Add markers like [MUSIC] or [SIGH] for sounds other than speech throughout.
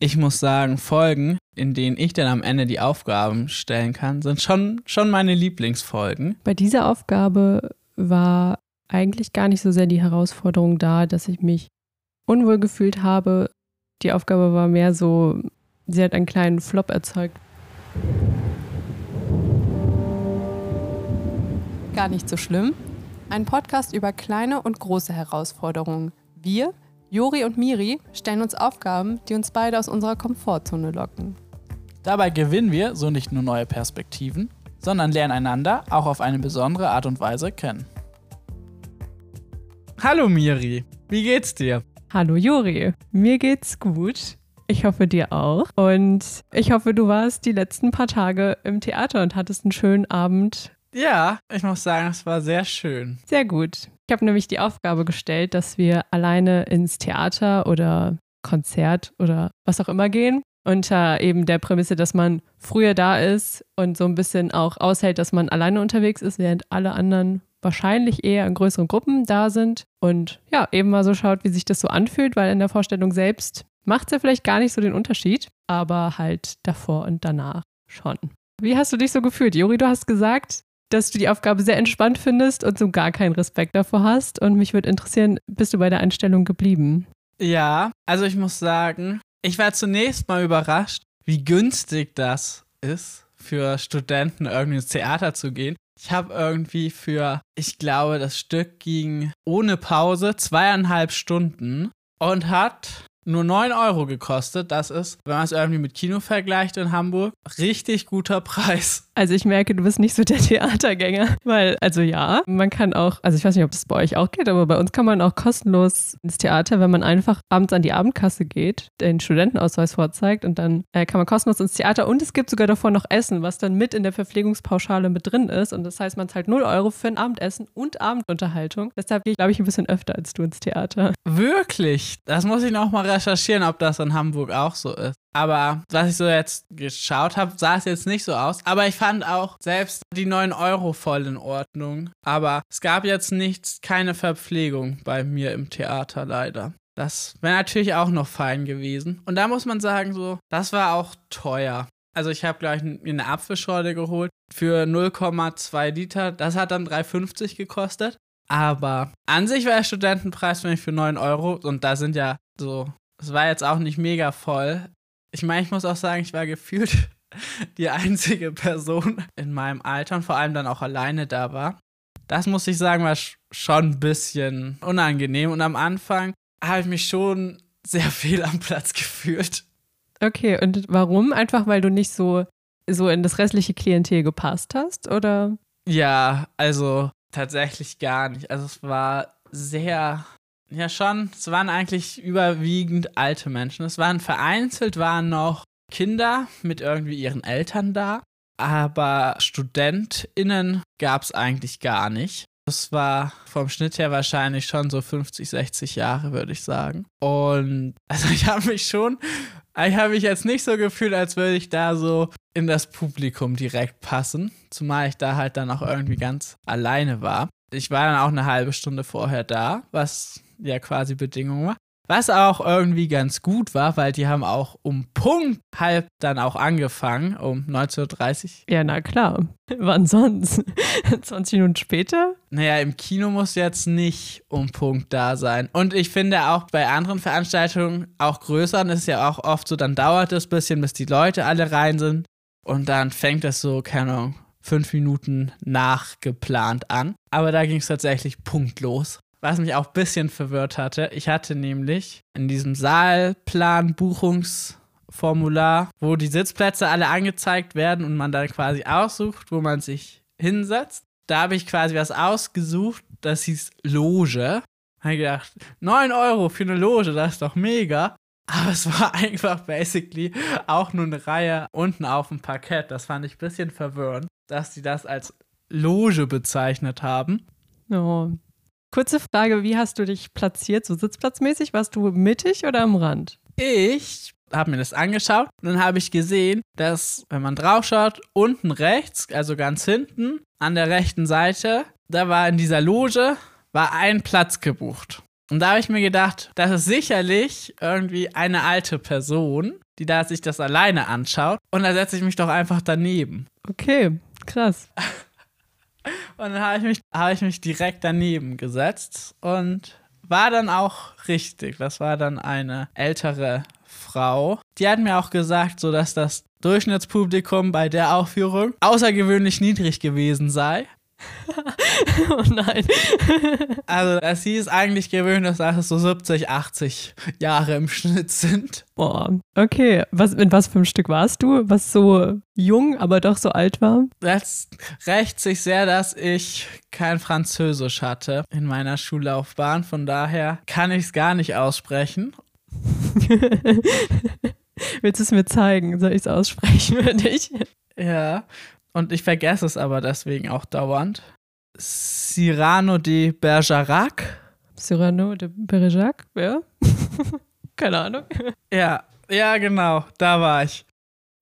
Ich muss sagen, Folgen, in denen ich dann am Ende die Aufgaben stellen kann, sind schon, schon meine Lieblingsfolgen. Bei dieser Aufgabe war eigentlich gar nicht so sehr die Herausforderung da, dass ich mich unwohl gefühlt habe. Die Aufgabe war mehr so, sie hat einen kleinen Flop erzeugt. Gar nicht so schlimm. Ein Podcast über kleine und große Herausforderungen. Wir, Jori und Miri, stellen uns Aufgaben, die uns beide aus unserer Komfortzone locken. Dabei gewinnen wir so nicht nur neue Perspektiven, sondern lernen einander auch auf eine besondere Art und Weise kennen. Hallo Miri, wie geht's dir? Hallo Jori, mir geht's gut. Ich hoffe dir auch. Und ich hoffe, du warst die letzten paar Tage im Theater und hattest einen schönen Abend. Ja, ich muss sagen, es war sehr schön. Sehr gut. Ich habe nämlich die Aufgabe gestellt, dass wir alleine ins Theater oder Konzert oder was auch immer gehen. Unter eben der Prämisse, dass man früher da ist und so ein bisschen auch aushält, dass man alleine unterwegs ist, während alle anderen wahrscheinlich eher in größeren Gruppen da sind. Und ja, eben mal so schaut, wie sich das so anfühlt, weil in der Vorstellung selbst macht es ja vielleicht gar nicht so den Unterschied, aber halt davor und danach schon. Wie hast du dich so gefühlt? Juri, du hast gesagt, dass du die Aufgabe sehr entspannt findest und so gar keinen Respekt davor hast. Und mich würde interessieren, bist du bei der Einstellung geblieben? Ja, also ich muss sagen, ich war zunächst mal überrascht, wie günstig das ist, für Studenten irgendwie ins Theater zu gehen. Ich habe irgendwie für, ich glaube, das Stück ging ohne Pause zweieinhalb Stunden und hat nur 9 Euro gekostet. Das ist, wenn man es irgendwie mit Kino vergleicht in Hamburg, richtig guter Preis. Also ich merke, du bist nicht so der [LAUGHS] Theatergänger, weil, also ja, man kann auch, also ich weiß nicht, ob das bei euch auch geht, aber bei uns kann man auch kostenlos ins Theater, wenn man einfach abends an die Abendkasse geht, den Studentenausweis vorzeigt und dann äh, kann man kostenlos ins Theater und es gibt sogar davor noch Essen, was dann mit in der Verpflegungspauschale mit drin ist und das heißt, man zahlt 0 Euro für ein Abendessen und Abendunterhaltung. Deshalb gehe ich, glaube ich, ein bisschen öfter als du ins Theater. Wirklich? Das muss ich noch mal recherchieren, ob das in Hamburg auch so ist. Aber was ich so jetzt geschaut habe, sah es jetzt nicht so aus. Aber ich fand auch selbst die 9 Euro voll in Ordnung. Aber es gab jetzt nichts, keine Verpflegung bei mir im Theater leider. Das wäre natürlich auch noch fein gewesen. Und da muss man sagen, so, das war auch teuer. Also ich habe gleich eine Apfelschorle geholt für 0,2 Liter. Das hat dann 3,50 gekostet. Aber an sich war der Studentenpreis für mich für 9 Euro. Und da sind ja so, es war jetzt auch nicht mega voll. Ich meine, ich muss auch sagen, ich war gefühlt [LAUGHS] die einzige Person in meinem Alter und vor allem dann auch alleine da war. Das muss ich sagen, war schon ein bisschen unangenehm und am Anfang habe ich mich schon sehr [LAUGHS] viel am Platz gefühlt. Okay, und warum? Einfach weil du nicht so, so in das restliche Klientel gepasst hast, oder? Ja, also tatsächlich gar nicht. Also es war sehr ja, schon. Es waren eigentlich überwiegend alte Menschen. Es waren vereinzelt, waren noch Kinder mit irgendwie ihren Eltern da. Aber StudentInnen gab es eigentlich gar nicht. Das war vom Schnitt her wahrscheinlich schon so 50, 60 Jahre, würde ich sagen. Und [LAUGHS] also ich habe mich schon, ich habe mich jetzt nicht so gefühlt, als würde ich da so in das Publikum direkt passen. Zumal ich da halt dann auch irgendwie ganz alleine war. Ich war dann auch eine halbe Stunde vorher da, was ja quasi Bedingung war. Was auch irgendwie ganz gut war, weil die haben auch um Punkt halb dann auch angefangen, um 19.30 Uhr. Ja, na klar. [LAUGHS] Wann sonst? [LAUGHS] 20 Minuten später? Naja, im Kino muss jetzt nicht um Punkt da sein. Und ich finde auch bei anderen Veranstaltungen, auch größeren, ist es ja auch oft so, dann dauert es ein bisschen, bis die Leute alle rein sind. Und dann fängt es so, keine Ahnung, fünf Minuten nachgeplant an. Aber da ging es tatsächlich punktlos. Was mich auch ein bisschen verwirrt hatte, ich hatte nämlich in diesem Saalplan Buchungsformular, wo die Sitzplätze alle angezeigt werden und man dann quasi aussucht, wo man sich hinsetzt. Da habe ich quasi was ausgesucht, das hieß Loge. Habe gedacht, 9 Euro für eine Loge, das ist doch mega. Aber es war einfach basically auch nur eine Reihe unten auf dem Parkett. Das fand ich ein bisschen verwirrend, dass sie das als Loge bezeichnet haben. Oh, Kurze Frage, wie hast du dich platziert, so sitzplatzmäßig? Warst du mittig oder am Rand? Ich habe mir das angeschaut und dann habe ich gesehen, dass, wenn man draufschaut, unten rechts, also ganz hinten, an der rechten Seite, da war in dieser Loge, war ein Platz gebucht. Und da habe ich mir gedacht, das ist sicherlich irgendwie eine alte Person, die da sich das alleine anschaut. Und da setze ich mich doch einfach daneben. Okay, krass. [LAUGHS] Und dann habe ich, mich, hab ich mich direkt daneben gesetzt und war dann auch richtig. Das war dann eine ältere Frau. Die hat mir auch gesagt, so dass das Durchschnittspublikum bei der Aufführung außergewöhnlich niedrig gewesen sei. [LAUGHS] oh nein. Also, dass sie es eigentlich gewöhnt ist, dass es so 70, 80 Jahre im Schnitt sind. Boah, okay. Was, in was für einem Stück warst du? Was so jung, aber doch so alt war? Das rächt sich sehr, dass ich kein Französisch hatte in meiner Schullaufbahn. Von daher kann ich es gar nicht aussprechen. [LAUGHS] Willst du es mir zeigen? Soll ich es aussprechen für dich? Ja. Und ich vergesse es aber deswegen auch dauernd. Cyrano de Bergerac. Cyrano de Bergerac, ja? [LAUGHS] Keine Ahnung. Ja, ja, genau, da war ich.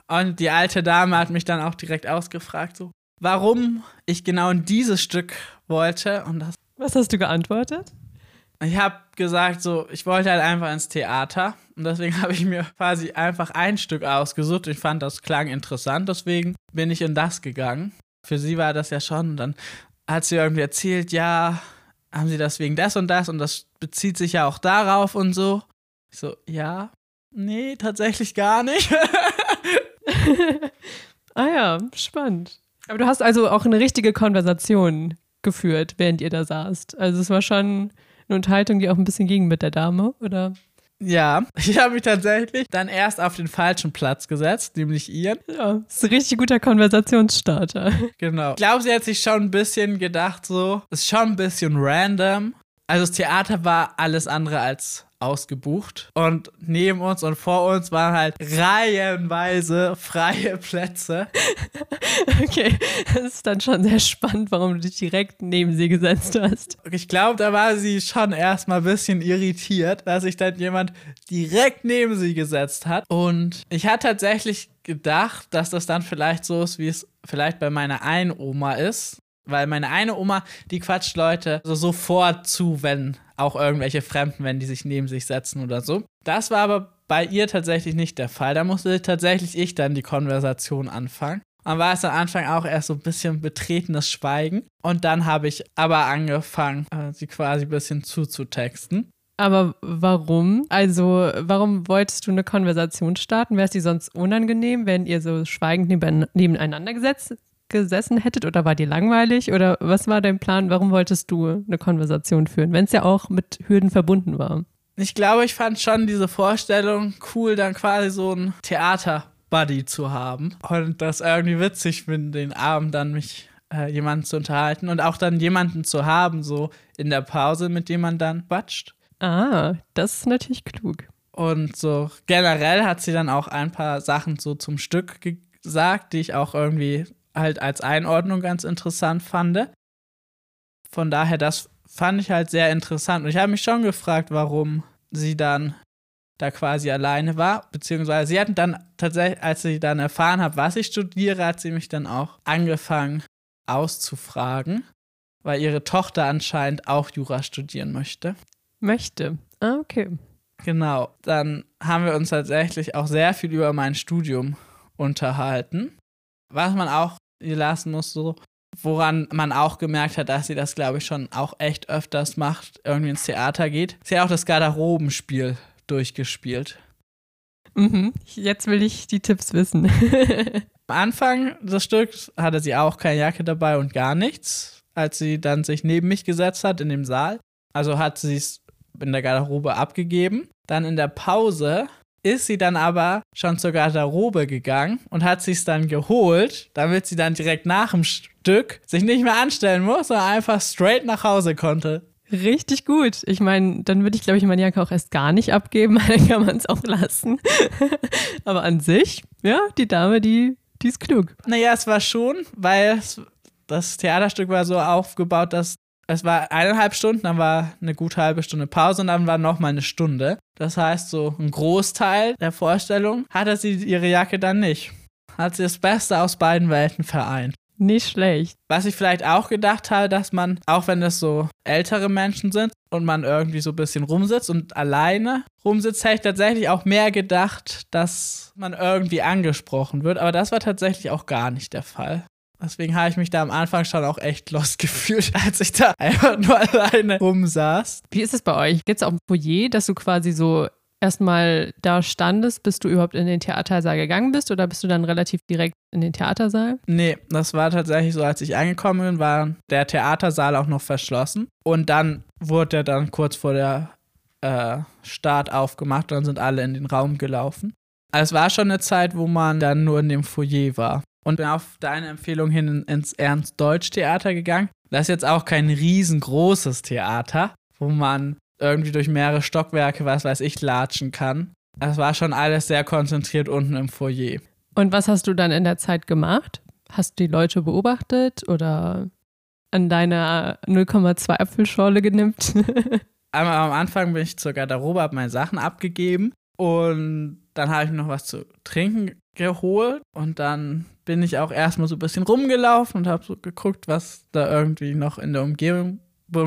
Und die alte Dame hat mich dann auch direkt ausgefragt, so, warum ich genau in dieses Stück wollte. Und das. Was hast du geantwortet? Ich habe gesagt, so, ich wollte halt einfach ins Theater. Und deswegen [LAUGHS] habe ich mir quasi einfach ein Stück ausgesucht. Ich fand, das klang interessant. Deswegen bin ich in das gegangen. Für sie war das ja schon. Und dann hat sie irgendwie erzählt, ja, haben sie das wegen das und das und das bezieht sich ja auch darauf und so. Ich so, ja, nee, tatsächlich gar nicht. [LAUGHS] ah ja, spannend. Aber du hast also auch eine richtige Konversation geführt, während ihr da saßt. Also es war schon eine Unterhaltung, die auch ein bisschen ging mit der Dame, oder? Ja, [LAUGHS] ich habe mich tatsächlich dann erst auf den falschen Platz gesetzt, nämlich ihren. Ja, das ist ein richtig guter Konversationsstarter. Genau. Ich glaube, sie hat sich schon ein bisschen gedacht, so, ist schon ein bisschen random. Also das Theater war alles andere als ausgebucht. Und neben uns und vor uns waren halt reihenweise freie Plätze. [LAUGHS] Okay, das ist dann schon sehr spannend, warum du dich direkt neben sie gesetzt hast. Ich glaube, da war sie schon erstmal ein bisschen irritiert, dass sich dann jemand direkt neben sie gesetzt hat. Und ich hatte tatsächlich gedacht, dass das dann vielleicht so ist, wie es vielleicht bei meiner einen Oma ist. Weil meine eine Oma, die quatscht Leute so sofort zu, wenn auch irgendwelche Fremden, wenn die sich neben sich setzen oder so. Das war aber bei ihr tatsächlich nicht der Fall. Da musste tatsächlich ich dann die Konversation anfangen. Und war es am Anfang auch erst so ein bisschen betretenes Schweigen. Und dann habe ich aber angefangen, äh, sie quasi ein bisschen zuzutexten. Aber warum? Also, warum wolltest du eine Konversation starten? Wäre es dir sonst unangenehm, wenn ihr so schweigend nebeneinander gesetzt, gesessen hättet oder war dir langweilig oder was war dein Plan? Warum wolltest du eine Konversation führen, wenn es ja auch mit Hürden verbunden war? Ich glaube, ich fand schon diese Vorstellung cool, dann quasi so ein Theater-Buddy zu haben und das irgendwie witzig finden, den Abend dann mich äh, jemanden zu unterhalten und auch dann jemanden zu haben, so in der Pause, mit dem man dann quatscht. Ah, das ist natürlich klug. Und so generell hat sie dann auch ein paar Sachen so zum Stück gesagt, die ich auch irgendwie halt als Einordnung ganz interessant fand. Von daher, das fand ich halt sehr interessant. Und ich habe mich schon gefragt, warum sie dann da quasi alleine war. Beziehungsweise sie hatten dann tatsächlich, als sie dann erfahren hat, was ich studiere, hat sie mich dann auch angefangen auszufragen, weil ihre Tochter anscheinend auch Jura studieren möchte. Möchte. Ah, okay. Genau. Dann haben wir uns tatsächlich auch sehr viel über mein Studium unterhalten. Was man auch lassen muss, so. Woran man auch gemerkt hat, dass sie das, glaube ich, schon auch echt öfters macht, irgendwie ins Theater geht. Sie hat auch das Garderobenspiel durchgespielt. Mhm. Jetzt will ich die Tipps wissen. [LAUGHS] Am Anfang des Stücks hatte sie auch keine Jacke dabei und gar nichts, als sie dann sich neben mich gesetzt hat in dem Saal. Also hat sie es in der Garderobe abgegeben. Dann in der Pause ist sie dann aber schon zur Garderobe gegangen und hat sich dann geholt, damit sie dann direkt nach dem Stück sich nicht mehr anstellen muss, sondern einfach straight nach Hause konnte. Richtig gut. Ich meine, dann würde ich, glaube ich, meine Jacke auch erst gar nicht abgeben, [LAUGHS] dann kann man es auch lassen. [LAUGHS] aber an sich, ja, die Dame, die, die ist klug. Naja, es war schon, weil das Theaterstück war so aufgebaut, dass es war eineinhalb Stunden, dann war eine gute halbe Stunde Pause und dann war nochmal eine Stunde. Das heißt, so ein Großteil der Vorstellung hatte sie ihre Jacke dann nicht. Hat sie das Beste aus beiden Welten vereint. Nicht schlecht. Was ich vielleicht auch gedacht habe, dass man, auch wenn das so ältere Menschen sind und man irgendwie so ein bisschen rumsitzt und alleine rumsitzt, hätte ich tatsächlich auch mehr gedacht, dass man irgendwie angesprochen wird. Aber das war tatsächlich auch gar nicht der Fall. Deswegen habe ich mich da am Anfang schon auch echt lost [LAUGHS] gefühlt, als ich da einfach nur alleine rumsaß. Wie ist es bei euch? Gibt es auch ein Foyer, dass du quasi so erstmal da standest, bis du überhaupt in den Theatersaal gegangen bist oder bist du dann relativ direkt in den Theatersaal? Nee, das war tatsächlich so, als ich angekommen bin, war der Theatersaal auch noch verschlossen. Und dann wurde der dann kurz vor der äh, Start aufgemacht und dann sind alle in den Raum gelaufen. Also es war schon eine Zeit, wo man dann nur in dem Foyer war. Und bin auf deine Empfehlung hin ins Ernst-Deutsch-Theater gegangen. Das ist jetzt auch kein riesengroßes Theater, wo man irgendwie durch mehrere Stockwerke, was weiß ich, latschen kann. Es war schon alles sehr konzentriert unten im Foyer. Und was hast du dann in der Zeit gemacht? Hast du die Leute beobachtet oder an deiner 0,2 Apfelschorle genimmt? [LAUGHS] Einmal am Anfang bin ich zur Garderobe, habe meine Sachen abgegeben und dann habe ich mir noch was zu trinken geholt und dann bin ich auch erstmal so ein bisschen rumgelaufen und habe so geguckt, was da irgendwie noch in der Umgebung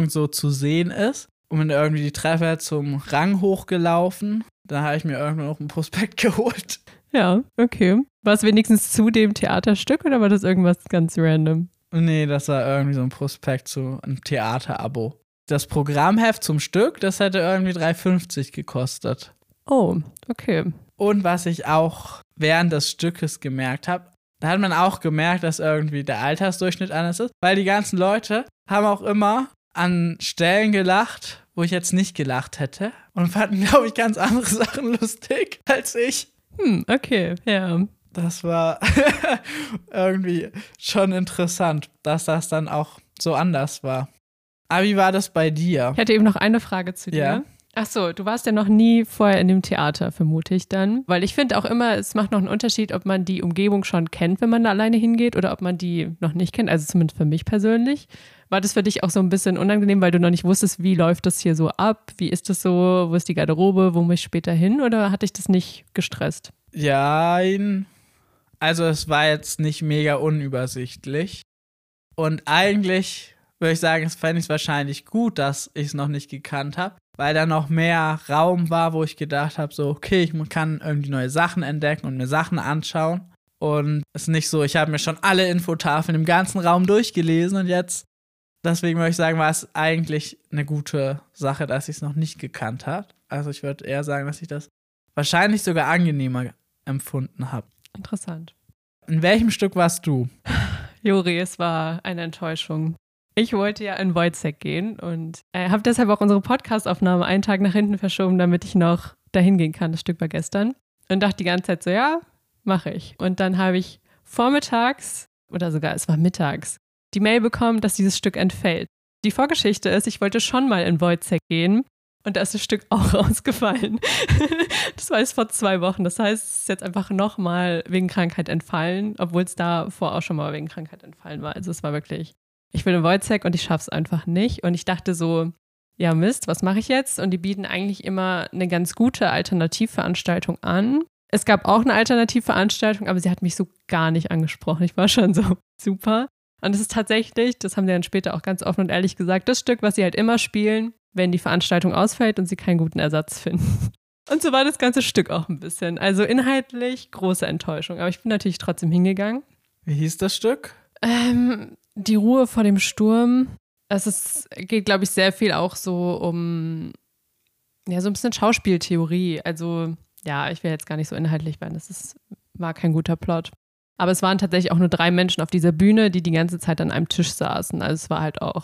so zu sehen ist und bin irgendwie die Treppe zum Rang hochgelaufen. Da habe ich mir irgendwann noch ein Prospekt [LAUGHS] geholt. Ja, okay. War es wenigstens zu dem Theaterstück oder war das irgendwas ganz random? Nee, das war irgendwie so ein Prospekt zu einem Theaterabo. Das Programmheft zum Stück, das hätte irgendwie 3,50 gekostet. Oh, okay. Und was ich auch während des Stückes gemerkt habe, da hat man auch gemerkt, dass irgendwie der Altersdurchschnitt anders ist, weil die ganzen Leute haben auch immer an Stellen gelacht, wo ich jetzt nicht gelacht hätte und fanden, [LAUGHS] glaube ich, ganz andere Sachen lustig als ich. Hm, okay, ja. Das war [LAUGHS] irgendwie schon interessant, dass das dann auch so anders war. Aber wie war das bei dir? Ich hätte eben noch eine Frage zu dir. Ja. Ach so, du warst ja noch nie vorher in dem Theater, vermute ich dann. Weil ich finde auch immer, es macht noch einen Unterschied, ob man die Umgebung schon kennt, wenn man da alleine hingeht, oder ob man die noch nicht kennt. Also zumindest für mich persönlich. War das für dich auch so ein bisschen unangenehm, weil du noch nicht wusstest, wie läuft das hier so ab? Wie ist das so? Wo ist die Garderobe? Wo muss ich später hin? Oder hat dich das nicht gestresst? Ja, also es war jetzt nicht mega unübersichtlich. Und eigentlich würde ich sagen, es fände ich es wahrscheinlich gut, dass ich es noch nicht gekannt habe, weil da noch mehr Raum war, wo ich gedacht habe, so, okay, ich kann irgendwie neue Sachen entdecken und mir Sachen anschauen. Und es ist nicht so, ich habe mir schon alle Infotafeln im ganzen Raum durchgelesen und jetzt, deswegen würde ich sagen, war es eigentlich eine gute Sache, dass ich es noch nicht gekannt habe. Also ich würde eher sagen, dass ich das wahrscheinlich sogar angenehmer empfunden habe. Interessant. In welchem Stück warst du? Juri, es war eine Enttäuschung. Ich wollte ja in Wojcek gehen und äh, habe deshalb auch unsere Podcastaufnahme einen Tag nach hinten verschoben, damit ich noch dahin gehen kann. Das Stück war gestern. Und dachte die ganze Zeit so, ja, mache ich. Und dann habe ich vormittags oder sogar es war mittags die Mail bekommen, dass dieses Stück entfällt. Die Vorgeschichte ist, ich wollte schon mal in Wojcek gehen und da ist das Stück [LAUGHS] auch rausgefallen. [LAUGHS] das war jetzt vor zwei Wochen. Das heißt, es ist jetzt einfach nochmal wegen Krankheit entfallen, obwohl es davor auch schon mal wegen Krankheit entfallen war. Also es war wirklich, ich will in Wojcek und ich schaff's einfach nicht. Und ich dachte so, ja Mist, was mache ich jetzt? Und die bieten eigentlich immer eine ganz gute Alternativveranstaltung an. Es gab auch eine Alternativveranstaltung, aber sie hat mich so gar nicht angesprochen. Ich war schon so [LAUGHS] super. Und es ist tatsächlich, das haben sie dann später auch ganz offen und ehrlich gesagt, das Stück, was sie halt immer spielen, wenn die Veranstaltung ausfällt und sie keinen guten Ersatz finden. [LAUGHS] Und so war das ganze Stück auch ein bisschen. Also inhaltlich große Enttäuschung. Aber ich bin natürlich trotzdem hingegangen. Wie hieß das Stück? Ähm, die Ruhe vor dem Sturm. Es ist, geht, glaube ich, sehr viel auch so um, ja, so ein bisschen Schauspieltheorie. Also, ja, ich will jetzt gar nicht so inhaltlich werden. Das ist, war kein guter Plot. Aber es waren tatsächlich auch nur drei Menschen auf dieser Bühne, die die ganze Zeit an einem Tisch saßen. Also es war halt auch,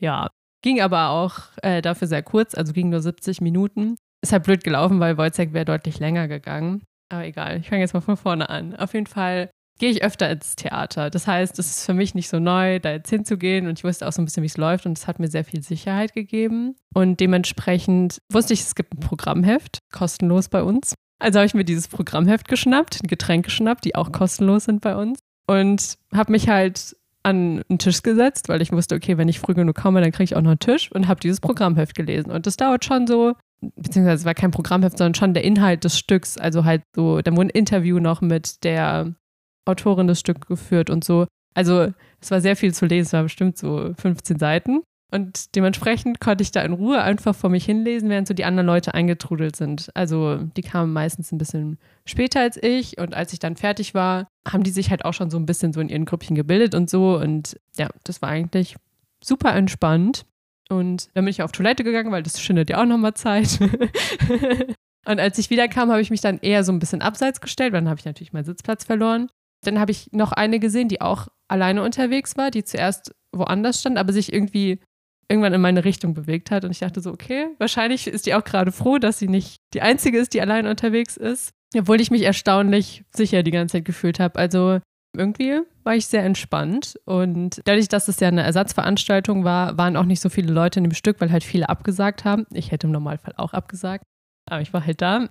ja, ging aber auch äh, dafür sehr kurz, also ging nur 70 Minuten. Ist halt blöd gelaufen, weil Wojciech wäre deutlich länger gegangen. Aber egal, ich fange jetzt mal von vorne an. Auf jeden Fall gehe ich öfter ins Theater. Das heißt, es ist für mich nicht so neu, da jetzt hinzugehen und ich wusste auch so ein bisschen, wie es läuft und es hat mir sehr viel Sicherheit gegeben. Und dementsprechend wusste ich, es gibt ein Programmheft, kostenlos bei uns. Also habe ich mir dieses Programmheft geschnappt, ein Getränk geschnappt, die auch kostenlos sind bei uns und habe mich halt an einen Tisch gesetzt, weil ich wusste, okay, wenn ich früh genug komme, dann kriege ich auch noch einen Tisch und habe dieses Programmheft gelesen. Und das dauert schon so, beziehungsweise es war kein Programmheft, sondern schon der Inhalt des Stücks. Also halt so, da wurde ein Interview noch mit der Autorin des Stücks geführt und so. Also es war sehr viel zu lesen, es war bestimmt so 15 Seiten. Und dementsprechend konnte ich da in Ruhe einfach vor mich hinlesen, während so die anderen Leute eingetrudelt sind. Also die kamen meistens ein bisschen später als ich und als ich dann fertig war, haben die sich halt auch schon so ein bisschen so in ihren Grüppchen gebildet und so. Und ja, das war eigentlich super entspannt. Und dann bin ich auf Toilette gegangen, weil das schindet ja auch nochmal Zeit. [LAUGHS] und als ich wiederkam, habe ich mich dann eher so ein bisschen abseits gestellt, weil dann habe ich natürlich meinen Sitzplatz verloren. Dann habe ich noch eine gesehen, die auch alleine unterwegs war, die zuerst woanders stand, aber sich irgendwie irgendwann in meine Richtung bewegt hat. Und ich dachte so, okay, wahrscheinlich ist die auch gerade froh, dass sie nicht die Einzige ist, die allein unterwegs ist. Obwohl ich mich erstaunlich sicher die ganze Zeit gefühlt habe. Also irgendwie war ich sehr entspannt. Und dadurch, dass es ja eine Ersatzveranstaltung war, waren auch nicht so viele Leute in dem Stück, weil halt viele abgesagt haben. Ich hätte im Normalfall auch abgesagt. Aber ich war halt da.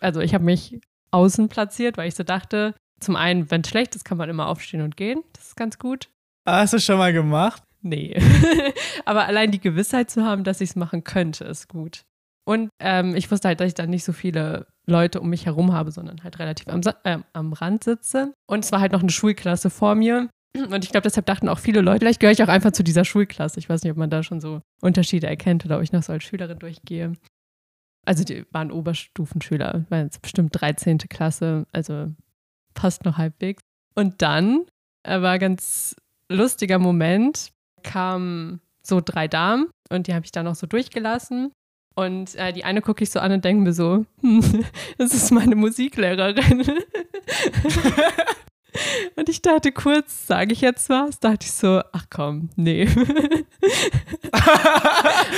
Also ich habe mich außen platziert, weil ich so dachte, zum einen, wenn es schlecht ist, kann man immer aufstehen und gehen. Das ist ganz gut. Hast du schon mal gemacht? Nee. [LAUGHS] Aber allein die Gewissheit zu haben, dass ich es machen könnte, ist gut. Und ähm, ich wusste halt, dass ich dann nicht so viele Leute um mich herum habe, sondern halt relativ am, äh, am Rand sitze. Und es war halt noch eine Schulklasse vor mir. Und ich glaube, deshalb dachten auch viele Leute, vielleicht gehöre ich auch einfach zu dieser Schulklasse. Ich weiß nicht, ob man da schon so Unterschiede erkennt oder ob ich noch so als Schülerin durchgehe. Also die waren Oberstufenschüler, waren jetzt bestimmt 13. Klasse, also passt noch halbwegs. Und dann äh, war ganz lustiger Moment, kamen so drei Damen und die habe ich dann noch so durchgelassen. Und äh, die eine gucke ich so an und denke mir so, hm, [LAUGHS] das ist meine Musiklehrerin. [LAUGHS] und ich dachte kurz, sage ich jetzt was? Dachte ich so, ach komm, nee. [LAUGHS]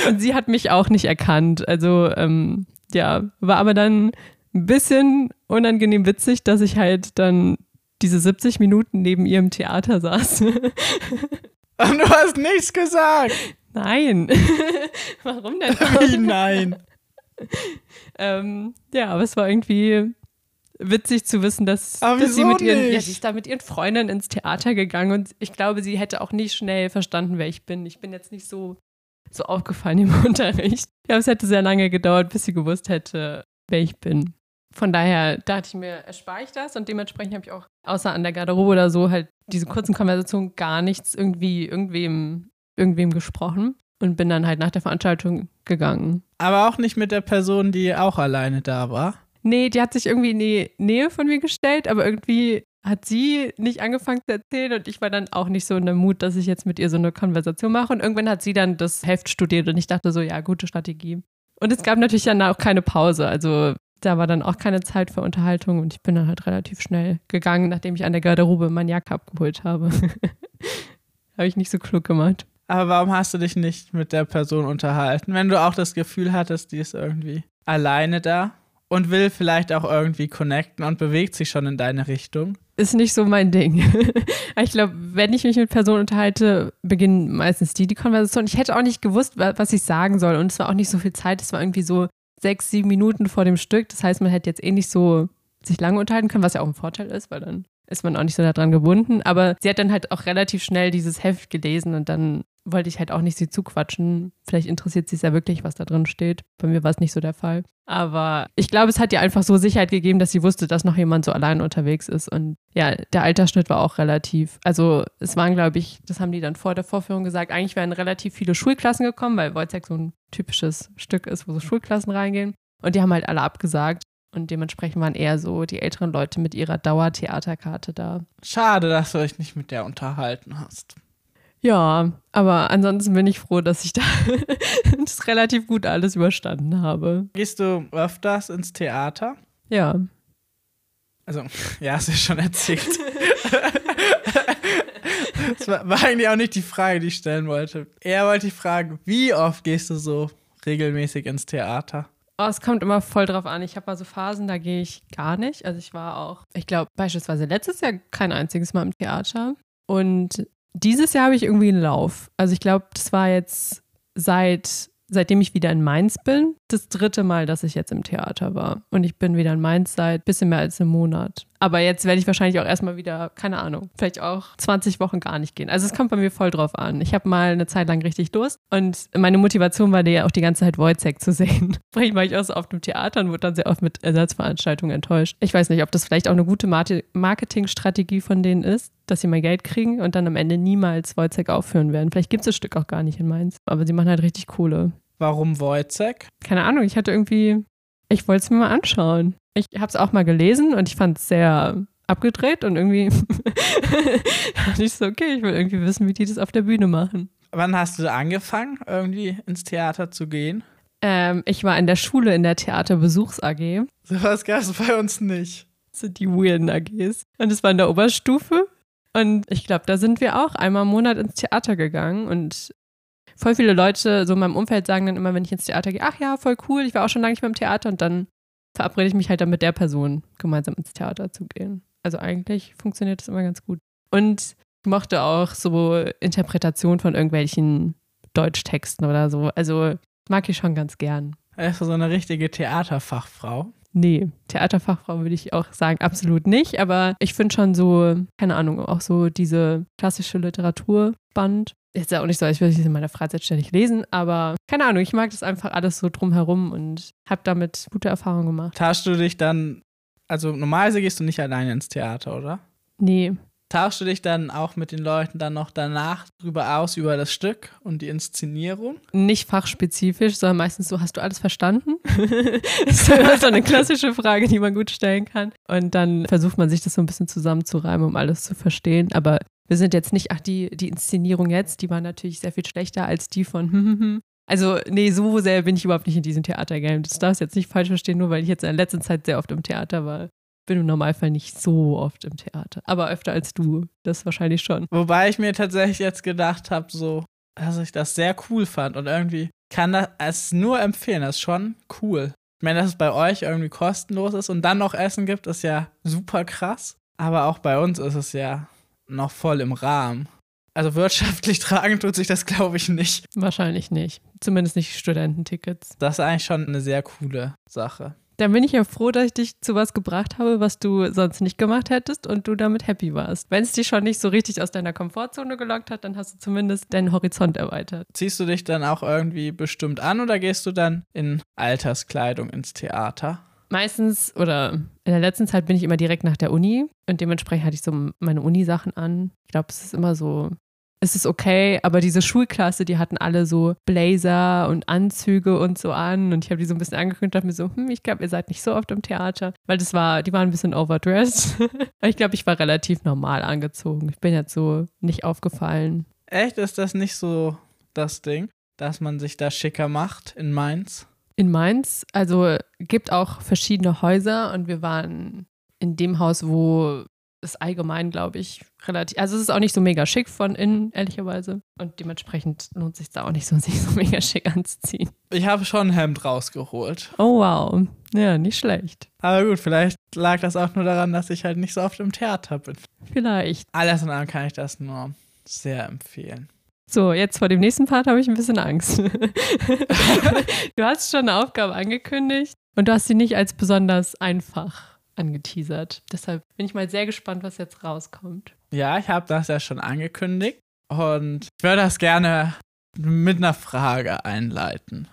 und sie hat mich auch nicht erkannt. Also ähm, ja, war aber dann ein bisschen unangenehm witzig, dass ich halt dann diese 70 Minuten neben ihrem Theater saß. [LAUGHS] Und du hast nichts gesagt. Nein. [LAUGHS] Warum denn? [LAUGHS] Wie nein? ähm, ja, aber es war irgendwie witzig zu wissen, dass, aber dass sie mit ihren, ja, sie ist da mit ihren Freundinnen ins Theater gegangen und ich glaube, sie hätte auch nicht schnell verstanden, wer ich bin. Ich bin jetzt nicht so, so aufgefallen im Unterricht. Ja, es hätte sehr lange gedauert, bis sie gewusst hätte, wer ich bin. Von daher dachte ich mir, erspare ich das und dementsprechend habe ich auch außer an der Garderobe oder so halt diese kurzen Konversationen gar nichts irgendwie irgendwem, irgendwem gesprochen und bin dann halt nach der Veranstaltung gegangen. Aber auch nicht mit der Person, die auch alleine da war. Nee, die hat sich irgendwie in die Nähe von mir gestellt, aber irgendwie hat sie nicht angefangen zu erzählen und ich war dann auch nicht so in der Mut, dass ich jetzt mit ihr so eine Konversation mache. Und irgendwann hat sie dann das Heft studiert und ich dachte so, ja, gute Strategie. Und es gab natürlich dann auch keine Pause. Also da war dann auch keine Zeit für Unterhaltung und ich bin dann halt relativ schnell gegangen, nachdem ich an der Garderobe meine Jacke abgeholt habe. [LAUGHS] habe ich nicht so klug gemacht. Aber warum hast du dich nicht mit der Person unterhalten, wenn du auch das Gefühl hattest, die ist irgendwie alleine da und will vielleicht auch irgendwie connecten und bewegt sich schon in deine Richtung? Ist nicht so mein Ding. [LAUGHS] ich glaube, wenn ich mich mit Personen unterhalte, beginnen meistens die die Konversation. Ich hätte auch nicht gewusst, was ich sagen soll und es war auch nicht so viel Zeit. Es war irgendwie so sechs, sieben Minuten vor dem Stück. Das heißt, man hätte jetzt eh nicht so sich lange unterhalten können, was ja auch ein Vorteil ist, weil dann ist man auch nicht so daran gebunden. Aber sie hat dann halt auch relativ schnell dieses Heft gelesen und dann wollte ich halt auch nicht sie zuquatschen. Vielleicht interessiert sie es ja wirklich, was da drin steht. Bei mir war es nicht so der Fall. Aber ich glaube, es hat ihr einfach so Sicherheit gegeben, dass sie wusste, dass noch jemand so allein unterwegs ist. Und ja, der Altersschnitt war auch relativ. Also es waren, glaube ich, das haben die dann vor der Vorführung gesagt, eigentlich wären relativ viele Schulklassen gekommen, weil Wojciech so ein typisches Stück ist, wo so Schulklassen reingehen. Und die haben halt alle abgesagt. Und dementsprechend waren eher so die älteren Leute mit ihrer Dauertheaterkarte da. Schade, dass du euch nicht mit der unterhalten hast. Ja, aber ansonsten bin ich froh, dass ich da [LAUGHS] das relativ gut alles überstanden habe. Gehst du öfters ins Theater? Ja. Also, [LAUGHS] ja, hast du ja schon erzählt. [LAUGHS] das war, war eigentlich auch nicht die Frage, die ich stellen wollte. Eher wollte ich fragen, wie oft gehst du so regelmäßig ins Theater? Oh, es kommt immer voll drauf an. Ich habe mal so Phasen, da gehe ich gar nicht. Also ich war auch, ich glaube, beispielsweise letztes Jahr kein einziges Mal im Theater. Und dieses Jahr habe ich irgendwie einen Lauf. Also ich glaube, das war jetzt seit, seitdem ich wieder in Mainz bin, das dritte Mal, dass ich jetzt im Theater war. Und ich bin wieder in Mainz seit ein bisschen mehr als einem Monat. Aber jetzt werde ich wahrscheinlich auch erstmal wieder, keine Ahnung, vielleicht auch 20 Wochen gar nicht gehen. Also es kommt bei mir voll drauf an. Ich habe mal eine Zeit lang richtig Lust und meine Motivation war ja auch die ganze Zeit Wojciech zu [LAUGHS] sehen. Vielleicht war ich auch so oft im Theater und wurde dann sehr oft mit Ersatzveranstaltungen enttäuscht. Ich weiß nicht, ob das vielleicht auch eine gute Marketingstrategie von denen ist, dass sie mal Geld kriegen und dann am Ende niemals Wojciech aufführen werden. Vielleicht gibt es das Stück auch gar nicht in Mainz, aber sie machen halt richtig Kohle. Warum Wojciech? Keine Ahnung, ich hatte irgendwie, ich wollte es mir mal anschauen. Ich habe es auch mal gelesen und ich fand es sehr abgedreht und irgendwie [LAUGHS] dachte ich so, okay, ich will irgendwie wissen, wie die das auf der Bühne machen. Wann hast du angefangen, irgendwie ins Theater zu gehen? Ähm, ich war in der Schule in der Theaterbesuchs-AG. Sowas gab es bei uns nicht. So die weirden AGs. Und es war in der Oberstufe. Und ich glaube, da sind wir auch einmal im Monat ins Theater gegangen. Und voll viele Leute so in meinem Umfeld sagen dann immer, wenn ich ins Theater gehe, ach ja, voll cool, ich war auch schon lange nicht mehr im Theater. Und dann verabrede ich mich halt dann mit der Person, gemeinsam ins Theater zu gehen. Also eigentlich funktioniert das immer ganz gut. Und ich mochte auch so Interpretation von irgendwelchen Deutschtexten oder so. Also mag ich schon ganz gern. Er ist so eine richtige Theaterfachfrau. Nee, Theaterfachfrau würde ich auch sagen, absolut nicht. Aber ich finde schon so, keine Ahnung, auch so diese klassische Literatur spannend. Jetzt ja auch nicht so, als würde ich sie in meiner Freizeit ständig lesen, aber keine Ahnung, ich mag das einfach alles so drumherum und habe damit gute Erfahrungen gemacht. Tauschst du dich dann, also normalerweise gehst du nicht alleine ins Theater, oder? Nee. Tauschst du dich dann auch mit den Leuten dann noch danach drüber aus, über das Stück und die Inszenierung? Nicht fachspezifisch, sondern meistens so, hast du alles verstanden? [LAUGHS] das ist so eine klassische Frage, die man gut stellen kann. Und dann versucht man sich das so ein bisschen zusammenzureimen, um alles zu verstehen. Aber wir sind jetzt nicht, ach, die, die Inszenierung jetzt, die war natürlich sehr viel schlechter als die von Also, nee, so sehr bin ich überhaupt nicht in diesem Theatergame. Das darfst du jetzt nicht falsch verstehen, nur weil ich jetzt in der letzten Zeit sehr oft im Theater war. Bin im Normalfall nicht so oft im Theater. Aber öfter als du. Das wahrscheinlich schon. Wobei ich mir tatsächlich jetzt gedacht habe, so, dass ich das sehr cool fand und irgendwie kann das es nur empfehlen. Das ist schon cool. Ich meine, dass es bei euch irgendwie kostenlos ist und dann noch Essen gibt, ist ja super krass. Aber auch bei uns ist es ja noch voll im Rahmen. Also wirtschaftlich [LAUGHS] tragen tut sich das, glaube ich, nicht. Wahrscheinlich nicht. Zumindest nicht Studententickets. Das ist eigentlich schon eine sehr coole Sache. Dann bin ich ja froh, dass ich dich zu was gebracht habe, was du sonst nicht gemacht hättest und du damit happy warst. Wenn es dich schon nicht so richtig aus deiner Komfortzone gelockt hat, dann hast du zumindest deinen Horizont erweitert. Ziehst du dich dann auch irgendwie bestimmt an oder gehst du dann in Alterskleidung ins Theater? Meistens oder in der letzten Zeit bin ich immer direkt nach der Uni und dementsprechend hatte ich so meine Uni-Sachen an. Ich glaube, es ist immer so, es ist okay, aber diese Schulklasse, die hatten alle so Blazer und Anzüge und so an und ich habe die so ein bisschen angekündigt und dachte mir so, hm, ich glaube, ihr seid nicht so oft im Theater, weil das war, die waren ein bisschen overdressed. [LAUGHS] ich glaube, ich war relativ normal angezogen. Ich bin jetzt so nicht aufgefallen. Echt? Ist das nicht so das Ding, dass man sich da schicker macht in Mainz? In Mainz. Also gibt auch verschiedene Häuser und wir waren in dem Haus, wo es allgemein, glaube ich, relativ. Also es ist auch nicht so mega schick von innen, ehrlicherweise. Und dementsprechend lohnt sich da auch nicht so, [LAUGHS] sich so mega schick anzuziehen. Ich habe schon ein Hemd rausgeholt. Oh wow. Ja, nicht schlecht. Aber gut, vielleicht lag das auch nur daran, dass ich halt nicht so oft im Theater bin. Vielleicht. Alles in allem kann ich das nur sehr empfehlen. So, jetzt vor dem nächsten Part habe ich ein bisschen Angst. [LAUGHS] du hast schon eine Aufgabe angekündigt und du hast sie nicht als besonders einfach angeteasert. Deshalb bin ich mal sehr gespannt, was jetzt rauskommt. Ja, ich habe das ja schon angekündigt und ich würde das gerne mit einer Frage einleiten.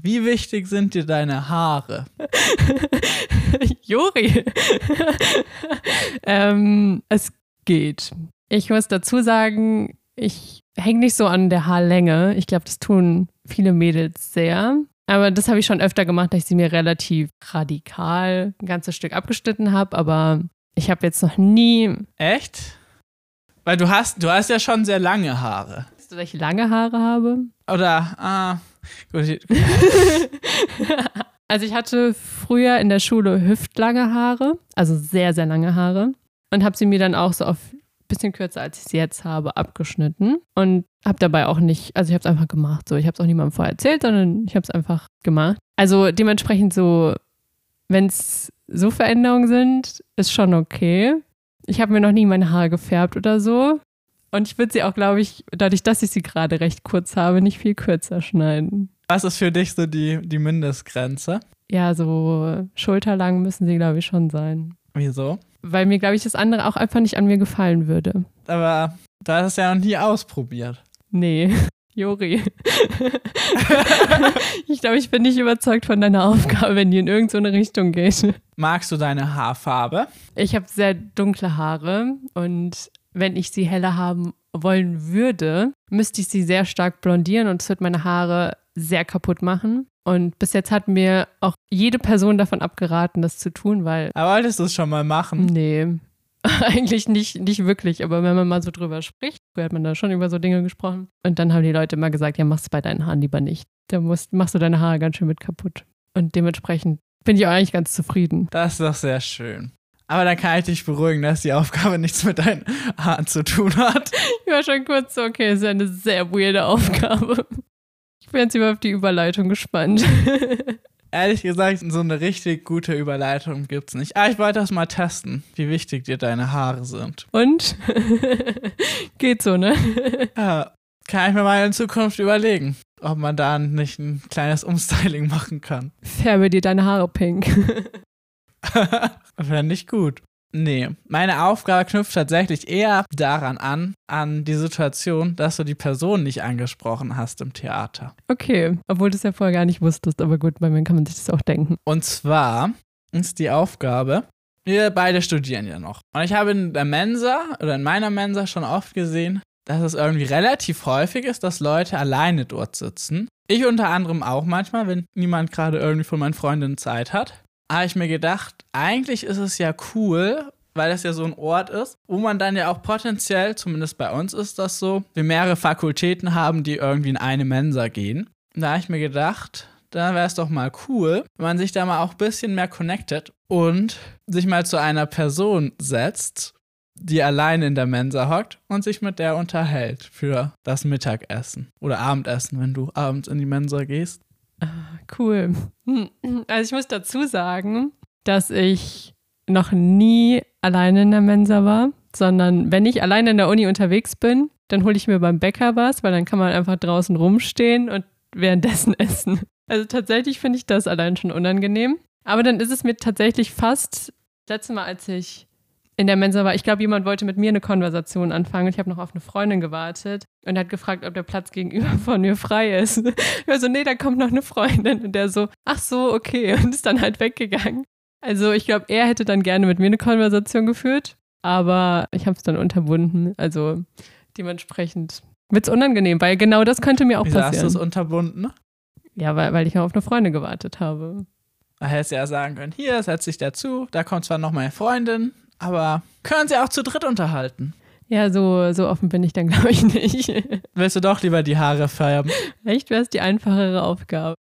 Wie wichtig sind dir deine Haare? [LAUGHS] Jori. ähm, es geht. Ich muss dazu sagen, ich hänge nicht so an der Haarlänge. Ich glaube, das tun viele Mädels sehr. Aber das habe ich schon öfter gemacht, dass ich sie mir relativ radikal ein ganzes Stück abgeschnitten habe. Aber ich habe jetzt noch nie. Echt? Weil du hast, du hast ja schon sehr lange Haare. Weißt du, dass ich lange Haare habe? Oder, ah, gut. [LAUGHS] also ich hatte früher in der Schule hüftlange Haare, also sehr, sehr lange Haare. Und habe sie mir dann auch so auf bisschen kürzer, als ich es jetzt habe, abgeschnitten und habe dabei auch nicht, also ich habe es einfach gemacht. So, ich habe es auch niemandem vorher erzählt, sondern ich habe es einfach gemacht. Also dementsprechend so, wenn es so Veränderungen sind, ist schon okay. Ich habe mir noch nie meine Haare gefärbt oder so. Und ich würde sie auch, glaube ich, dadurch, dass ich sie gerade recht kurz habe, nicht viel kürzer schneiden. Was ist für dich so die, die Mindestgrenze? Ja, so schulterlang müssen sie, glaube ich, schon sein. Wieso? Weil mir, glaube ich, das andere auch einfach nicht an mir gefallen würde. Aber du hast es ja noch nie ausprobiert. Nee, [LAUGHS] Jori. [LAUGHS] ich glaube, ich bin nicht überzeugt von deiner Aufgabe, wenn die in irgendeine Richtung geht. Magst du deine Haarfarbe? Ich habe sehr dunkle Haare und wenn ich sie heller haben wollen würde, müsste ich sie sehr stark blondieren und es wird meine Haare sehr kaputt machen. Und bis jetzt hat mir auch jede Person davon abgeraten, das zu tun, weil. Aber wolltest du es schon mal machen? Nee. [LAUGHS] Eigentlich nicht, nicht wirklich, aber wenn man mal so drüber spricht, früher hat man da schon über so Dinge gesprochen. Und dann haben die Leute immer gesagt, ja, mach's bei deinen Haaren lieber nicht. Da musst, machst du deine Haare ganz schön mit kaputt. Und dementsprechend bin ich auch eigentlich ganz zufrieden. Das ist doch sehr schön. Aber dann kann ich dich beruhigen, dass die Aufgabe [LAUGHS] nichts mit deinen Haaren zu tun hat. Ich war schon kurz so, okay, ist eine sehr weirde Aufgabe. Ich bin jetzt über auf die Überleitung gespannt. [LAUGHS] Ehrlich gesagt, so eine richtig gute Überleitung gibt's nicht. Aber ich wollte das mal testen, wie wichtig dir deine Haare sind. Und? [LAUGHS] Geht so, ne? Ja, kann ich mir mal in Zukunft überlegen, ob man da nicht ein kleines Umstyling [LAUGHS] machen kann. Färbe dir deine Haare pink. Wäre nicht gut. Nee, meine Aufgabe knüpft tatsächlich eher daran an, an die Situation, dass du die Person nicht angesprochen hast im Theater. Okay, obwohl du es ja vorher gar nicht wusstest, aber gut, bei mir kann man sich das auch denken. Und zwar ist die Aufgabe, wir beide studieren ja noch. Und ich habe in der Mensa oder in meiner Mensa schon oft gesehen, dass es irgendwie relativ häufig ist, dass Leute alleine dort sitzen. Ich unter anderem auch manchmal, wenn niemand gerade irgendwie von meinen Freundinnen Zeit hat habe ich mir gedacht, eigentlich ist es ja cool, weil das ja so ein Ort ist, wo man dann ja auch potenziell, zumindest bei uns ist das so, wir mehrere Fakultäten haben, die irgendwie in eine Mensa gehen. Da habe ich mir gedacht, dann wäre es doch mal cool, wenn man sich da mal auch ein bisschen mehr connectet und sich mal zu einer Person setzt, die allein in der Mensa hockt und sich mit der unterhält für das Mittagessen oder Abendessen, wenn du abends in die Mensa gehst. Cool. [LAUGHS] Also ich muss dazu sagen, dass ich noch nie alleine in der Mensa war, sondern wenn ich alleine in der Uni unterwegs bin, dann hole ich mir beim Bäcker was, weil dann kann man einfach draußen rumstehen und währenddessen [LAUGHS] essen. Also tatsächlich finde ich das allein schon unangenehm. Aber dann ist es mir tatsächlich fast, das letzte Mal, als ich in der Mensa war, ich glaube, jemand wollte mit mir eine Konversation anfangen. Ich habe noch auf eine Freundin gewartet und hat gefragt, ob der Platz gegenüber [LAUGHS] von mir frei ist. Ich war so, nee, da kommt noch eine Freundin. Und der so, ach so, okay. [LAUGHS] Und ist dann halt weggegangen. Also ich glaube, er hätte dann gerne mit mir eine Konversation geführt, aber ich habe es dann unterbunden. Also dementsprechend wird es unangenehm, weil genau das könnte mir auch Wieso passieren. hast du es unterbunden? Ja, weil, weil ich noch auf eine Freundin gewartet habe. Da hättest du ja sagen können, hier, setz dich dazu, da kommt zwar noch meine Freundin, aber können sie auch zu dritt unterhalten. Ja, so, so offen bin ich dann, [LAUGHS] glaube ich, nicht. Willst du doch lieber die Haare färben? Echt wäre es die einfachere Aufgabe.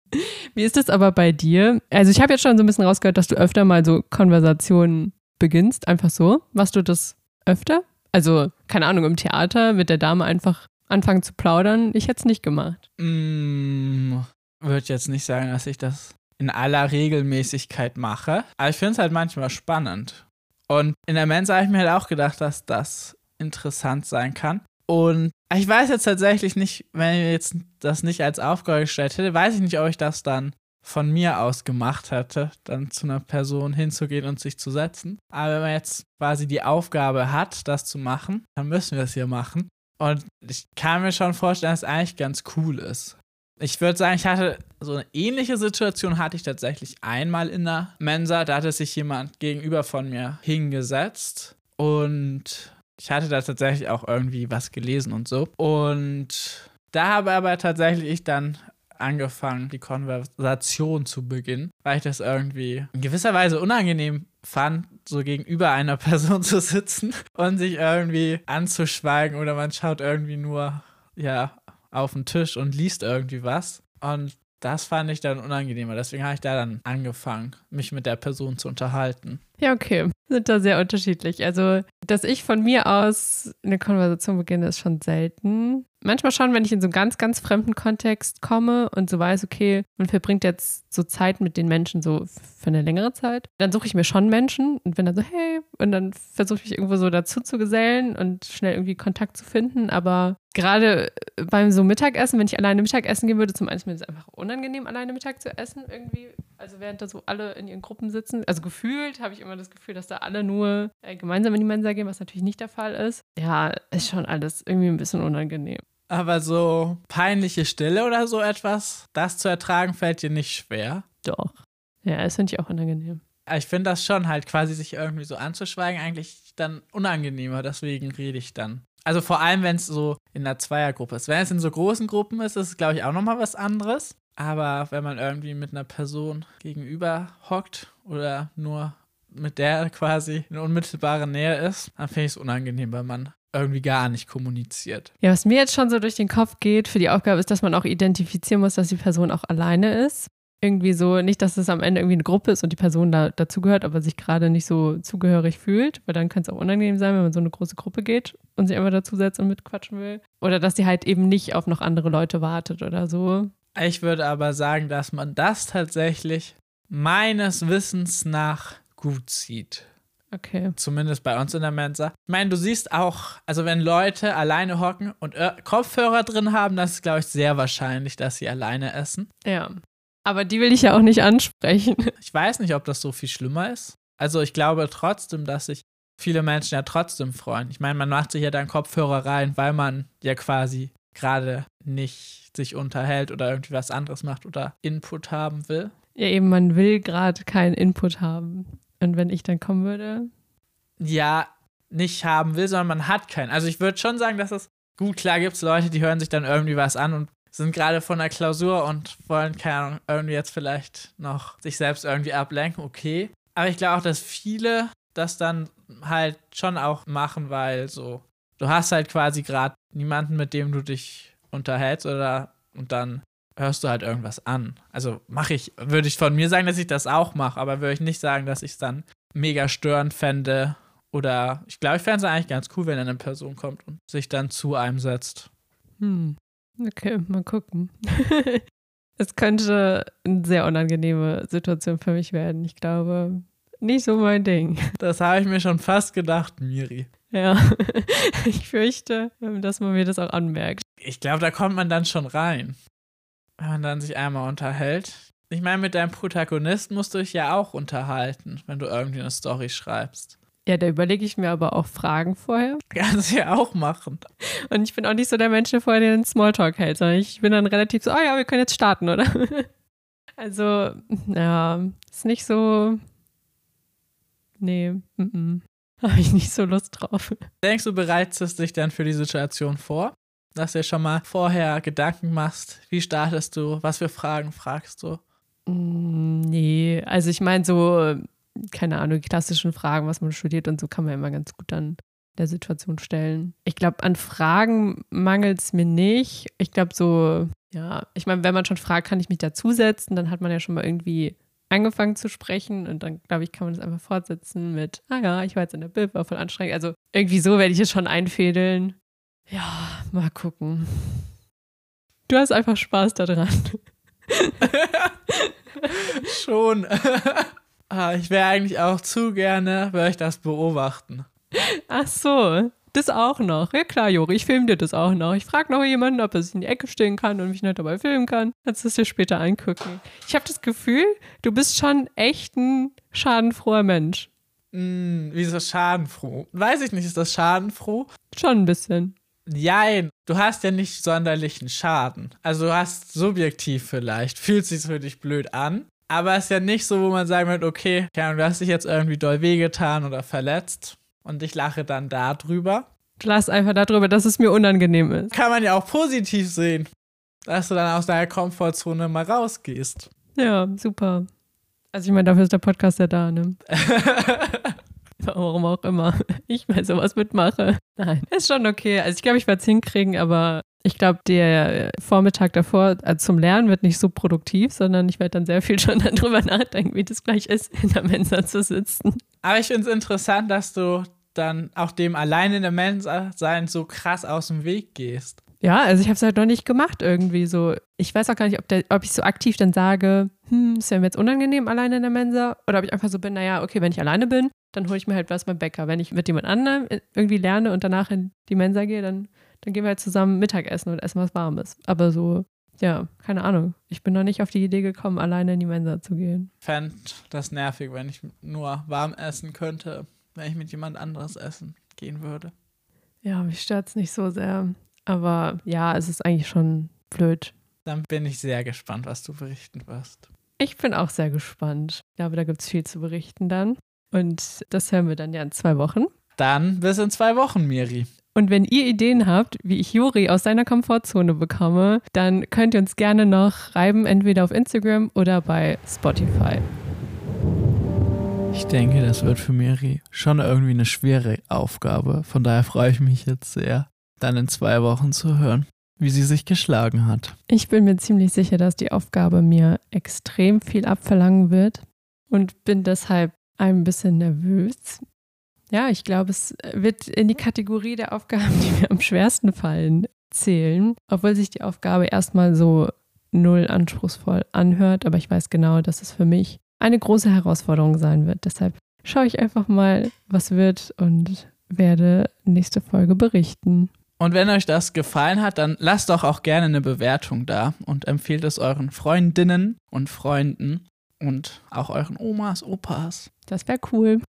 Wie ist das aber bei dir? Also ich habe jetzt schon so ein bisschen rausgehört, dass du öfter mal so Konversationen beginnst, einfach so. Machst du das öfter? Also, keine Ahnung, im Theater mit der Dame einfach anfangen zu plaudern. Ich hätte es nicht gemacht. Mm, Würde jetzt nicht sagen, dass ich das in aller Regelmäßigkeit mache. Aber ich finde es halt manchmal spannend. Und in der Mensa habe ich mir halt auch gedacht, dass das interessant sein kann. Und ich weiß jetzt tatsächlich nicht, wenn ich jetzt das nicht als Aufgabe gestellt hätte, weiß ich nicht, ob ich das dann von mir aus gemacht hätte, dann zu einer Person hinzugehen und sich zu setzen. Aber wenn man jetzt quasi die Aufgabe hat, das zu machen, dann müssen wir es hier machen. Und ich kann mir schon vorstellen, dass es eigentlich ganz cool ist. Ich würde sagen, ich hatte so eine ähnliche Situation hatte ich tatsächlich einmal in der Mensa. Da hatte sich jemand gegenüber von mir hingesetzt und ich hatte da tatsächlich auch irgendwie was gelesen und so. Und da habe aber tatsächlich ich dann angefangen, die Konversation zu beginnen, weil ich das irgendwie in gewisser Weise unangenehm fand, so gegenüber einer [LAUGHS] Person zu sitzen und sich irgendwie anzuschweigen oder man schaut irgendwie nur, ja, auf den Tisch und liest irgendwie was. Und das fand ich dann unangenehmer. Deswegen habe ich da dann angefangen, mich mit der Person zu unterhalten. Ja, okay. Sind da sehr unterschiedlich. Also, dass ich von mir aus eine Konversation beginne, ist schon selten. Manchmal schon, wenn ich in so einen ganz, ganz fremden Kontext komme und so weiß, okay, man verbringt jetzt so Zeit mit den Menschen so für eine längere Zeit, dann suche ich mir schon Menschen und bin dann so, hey, und dann versuche ich mich irgendwo so dazu zu gesellen und schnell irgendwie Kontakt zu finden. Aber gerade beim so Mittagessen, wenn ich alleine Mittagessen gehen würde, zum einen ist mir das einfach unangenehm, alleine Mittag zu essen irgendwie. Also während da so alle in ihren Gruppen sitzen. Also gefühlt habe ich immer das Gefühl, dass da alle nur äh, gemeinsam in die Mensa gehen, was natürlich nicht der Fall ist. Ja, ist schon alles irgendwie ein bisschen unangenehm. Aber so peinliche Stille oder so etwas, das zu ertragen, fällt dir nicht schwer. Doch. Ja, das finde ich auch unangenehm. Ich finde das schon halt quasi sich irgendwie so anzuschweigen eigentlich dann unangenehmer, deswegen rede ich dann. Also vor allem, wenn es so in einer Zweiergruppe ist. Wenn es in so großen Gruppen ist, ist es, glaube ich, auch nochmal was anderes. Aber wenn man irgendwie mit einer Person gegenüber hockt oder nur mit der quasi in unmittelbarer Nähe ist, dann finde ich es unangenehm, weil man irgendwie gar nicht kommuniziert. Ja, was mir jetzt schon so durch den Kopf geht für die Aufgabe ist, dass man auch identifizieren muss, dass die Person auch alleine ist irgendwie so, nicht, dass es am Ende irgendwie eine Gruppe ist und die Person da dazugehört, aber sich gerade nicht so zugehörig fühlt, weil dann kann es auch unangenehm sein, wenn man so eine große Gruppe geht und sich einfach dazusetzt und mitquatschen will. Oder dass die halt eben nicht auf noch andere Leute wartet oder so. Ich würde aber sagen, dass man das tatsächlich meines Wissens nach gut sieht. Okay. Zumindest bei uns in der Mensa. Ich meine, du siehst auch, also wenn Leute alleine hocken und Kopfhörer drin haben, das ist, glaube ich, sehr wahrscheinlich, dass sie alleine essen. Ja. Aber die will ich ja auch nicht ansprechen. [LAUGHS] Ich weiß nicht, ob das so viel schlimmer ist. Also ich glaube trotzdem, dass sich viele Menschen ja trotzdem freuen. Ich meine, man macht sich ja dann Kopfhörer rein, weil man ja quasi gerade nicht sich unterhält oder irgendwie was anderes macht oder Input haben will. Ja, eben, man will gerade keinen Input haben. Und wenn ich dann kommen würde? Ja, nicht haben will, sondern man hat keinen. Also ich würde schon sagen, dass es gut, klar gibt es Leute, die hören sich dann irgendwie was an und sind gerade von der Klausur und wollen, keine Ahnung, irgendwie jetzt vielleicht noch sich selbst irgendwie ablenken, okay. Aber ich glaube auch, dass viele das dann halt schon auch machen, weil so, du hast halt quasi gerade niemanden, mit dem du dich unterhältst oder und dann hörst du halt irgendwas an. Also mache ich, würde ich von mir sagen, dass ich das auch mache, aber würde ich nicht sagen, dass ich es dann mega störend fände. Oder ich glaube, ich fände es eigentlich ganz cool, wenn eine Person kommt und sich dann zu einem setzt. Hm. Okay, mal gucken. [LAUGHS] es könnte eine sehr unangenehme Situation für mich werden. Ich glaube, nicht so mein Ding. [LAUGHS] Das habe ich mir schon fast gedacht, Miri. Ja, [LAUGHS] ich fürchte, dass man mir das auch anmerkt. Ich glaube, da kommt man dann schon rein. Wenn man dann sich einmal unterhält. Ich meine, mit deinem Protagonist musst du dich ja auch unterhalten, wenn du irgendwie eine Story schreibst. Ja, da überlege ich mir aber auch Fragen vorher. [LAUGHS] Kannst du ja auch machen. Und ich bin auch nicht so der Mensch, der vorher den Smalltalk hält, sondern ich bin dann relativ so, oh ja, wir können jetzt starten, oder? [LAUGHS] Also, ja, ist nicht so. Nee, mm -mm. habe ich nicht so Lust drauf. Denkst du, bereitest dich dann für die Situation vor? Dass du dir schon mal vorher Gedanken machst, wie startest du, was für Fragen fragst du? Mm, nee, also ich meine so keine Ahnung, klassischen Fragen, was man studiert und so kann man immer ganz gut dann der Situation stellen. Ich glaube, an Fragen mangelt es mir nicht. Ich glaube, so, ja, ich meine, wenn man schon fragt, kann ich mich dazusetzen, dann hat man ja schon mal irgendwie angefangen zu sprechen und dann, glaube ich, kann man das einfach fortsetzen mit, ah ja, ich war jetzt in der Bild, war voll anstrengend. Also irgendwie so werde ich es schon einfädeln. Ja, mal gucken. Du hast einfach Spaß daran. [LAUGHS] schon. [LAUGHS] Ah, ich wäre eigentlich auch zu gerne, würde ich das beobachten. Ach so, das auch noch. Ja klar, Jori, ich filme dir das auch noch. Ich frage noch jemanden, ob er sich in die Ecke stehen kann und mich nicht dabei filmen kann. Kannst du es dir später angucken. Ich habe das Gefühl, du bist schon echt ein schadenfroher Mensch. Hm, wieso schadenfroh? Weiß ich nicht, ist das schadenfroh? Schon ein bisschen. Nein, du hast ja nicht sonderlichen Schaden. Also du hast subjektiv vielleicht, fühlt sich für dich blöd an, aber es ist ja nicht so, wo man sagen wird, okay, du hast dich jetzt irgendwie doll wehgetan oder verletzt und ich lache dann darüber. Du lachst einfach darüber, dass es mir unangenehm ist. Kann man ja auch positiv sehen, dass du dann aus deiner Komfortzone mal rausgehst. Ja, super. Also ich meine, dafür ist der Podcast ja da, ne? [LAUGHS] Warum auch immer. Ich bei sowas mitmache. Nein, ist schon okay. Also ich glaube, ich werde es hinkriegen, aber ich glaube, der Vormittag davor also zum Lernen wird nicht so produktiv, sondern ich werde dann sehr viel [LAUGHS] schon darüber nachdenken, wie das gleich ist, in der Mensa zu sitzen. Aber ich finde es interessant, dass du dann auch dem alleine in der Mensa sein so krass aus dem Weg gehst. Ja, also ich habe es halt noch nicht gemacht irgendwie so. Ich weiß auch gar nicht, ob, der, ob ich so aktiv dann sage, hm, ist ja mir jetzt unangenehm alleine in der Mensa oder ob ich einfach so bin, naja, okay, wenn ich alleine bin, dann hole ich mir halt was beim Bäcker. Wenn ich mit jemand anderem irgendwie lerne und danach in die Mensa gehe, dann dann gehen wir halt zusammen Mittagessen und essen was Warmes. Aber so, ja, keine Ahnung. Ich bin noch nicht auf die Idee gekommen, alleine in die Mensa zu gehen. Fänd das nervig, wenn ich nur warm essen könnte, wenn ich mit jemand anderes essen gehen würde. Ja, mich stört es nicht so sehr. Aber ja, es ist eigentlich schon blöd. Dann bin ich sehr gespannt, was du berichten wirst. Ich bin auch sehr gespannt. Ich glaube, da gibt es viel zu berichten dann. Und das hören wir dann ja in zwei Wochen. Dann bis in zwei Wochen, Miri. Und wenn ihr Ideen habt, wie ich Juri aus seiner Komfortzone bekomme, dann könnt ihr uns gerne noch schreiben, entweder auf Instagram oder bei Spotify. Ich denke, das wird für Miri schon irgendwie eine schwere Aufgabe. Von daher freue ich mich jetzt sehr, dann in zwei Wochen zu hören, wie sie sich geschlagen hat. Ich bin mir ziemlich sicher, dass die Aufgabe mir extrem viel abverlangen wird und bin deshalb ein bisschen nervös. Ja, ich glaube, es wird in die Kategorie der Aufgaben, die mir am schwersten fallen, zählen, obwohl sich die Aufgabe erstmal so null anspruchsvoll anhört, aber ich weiß genau, dass es für mich eine große Herausforderung sein wird. Deshalb schaue ich einfach mal, was wird und werde nächste Folge berichten. Und wenn euch das gefallen hat, dann lasst doch auch gerne eine Bewertung da und empfehlt es euren Freundinnen und Freunden und auch euren Omas, Opas. Das wäre cool.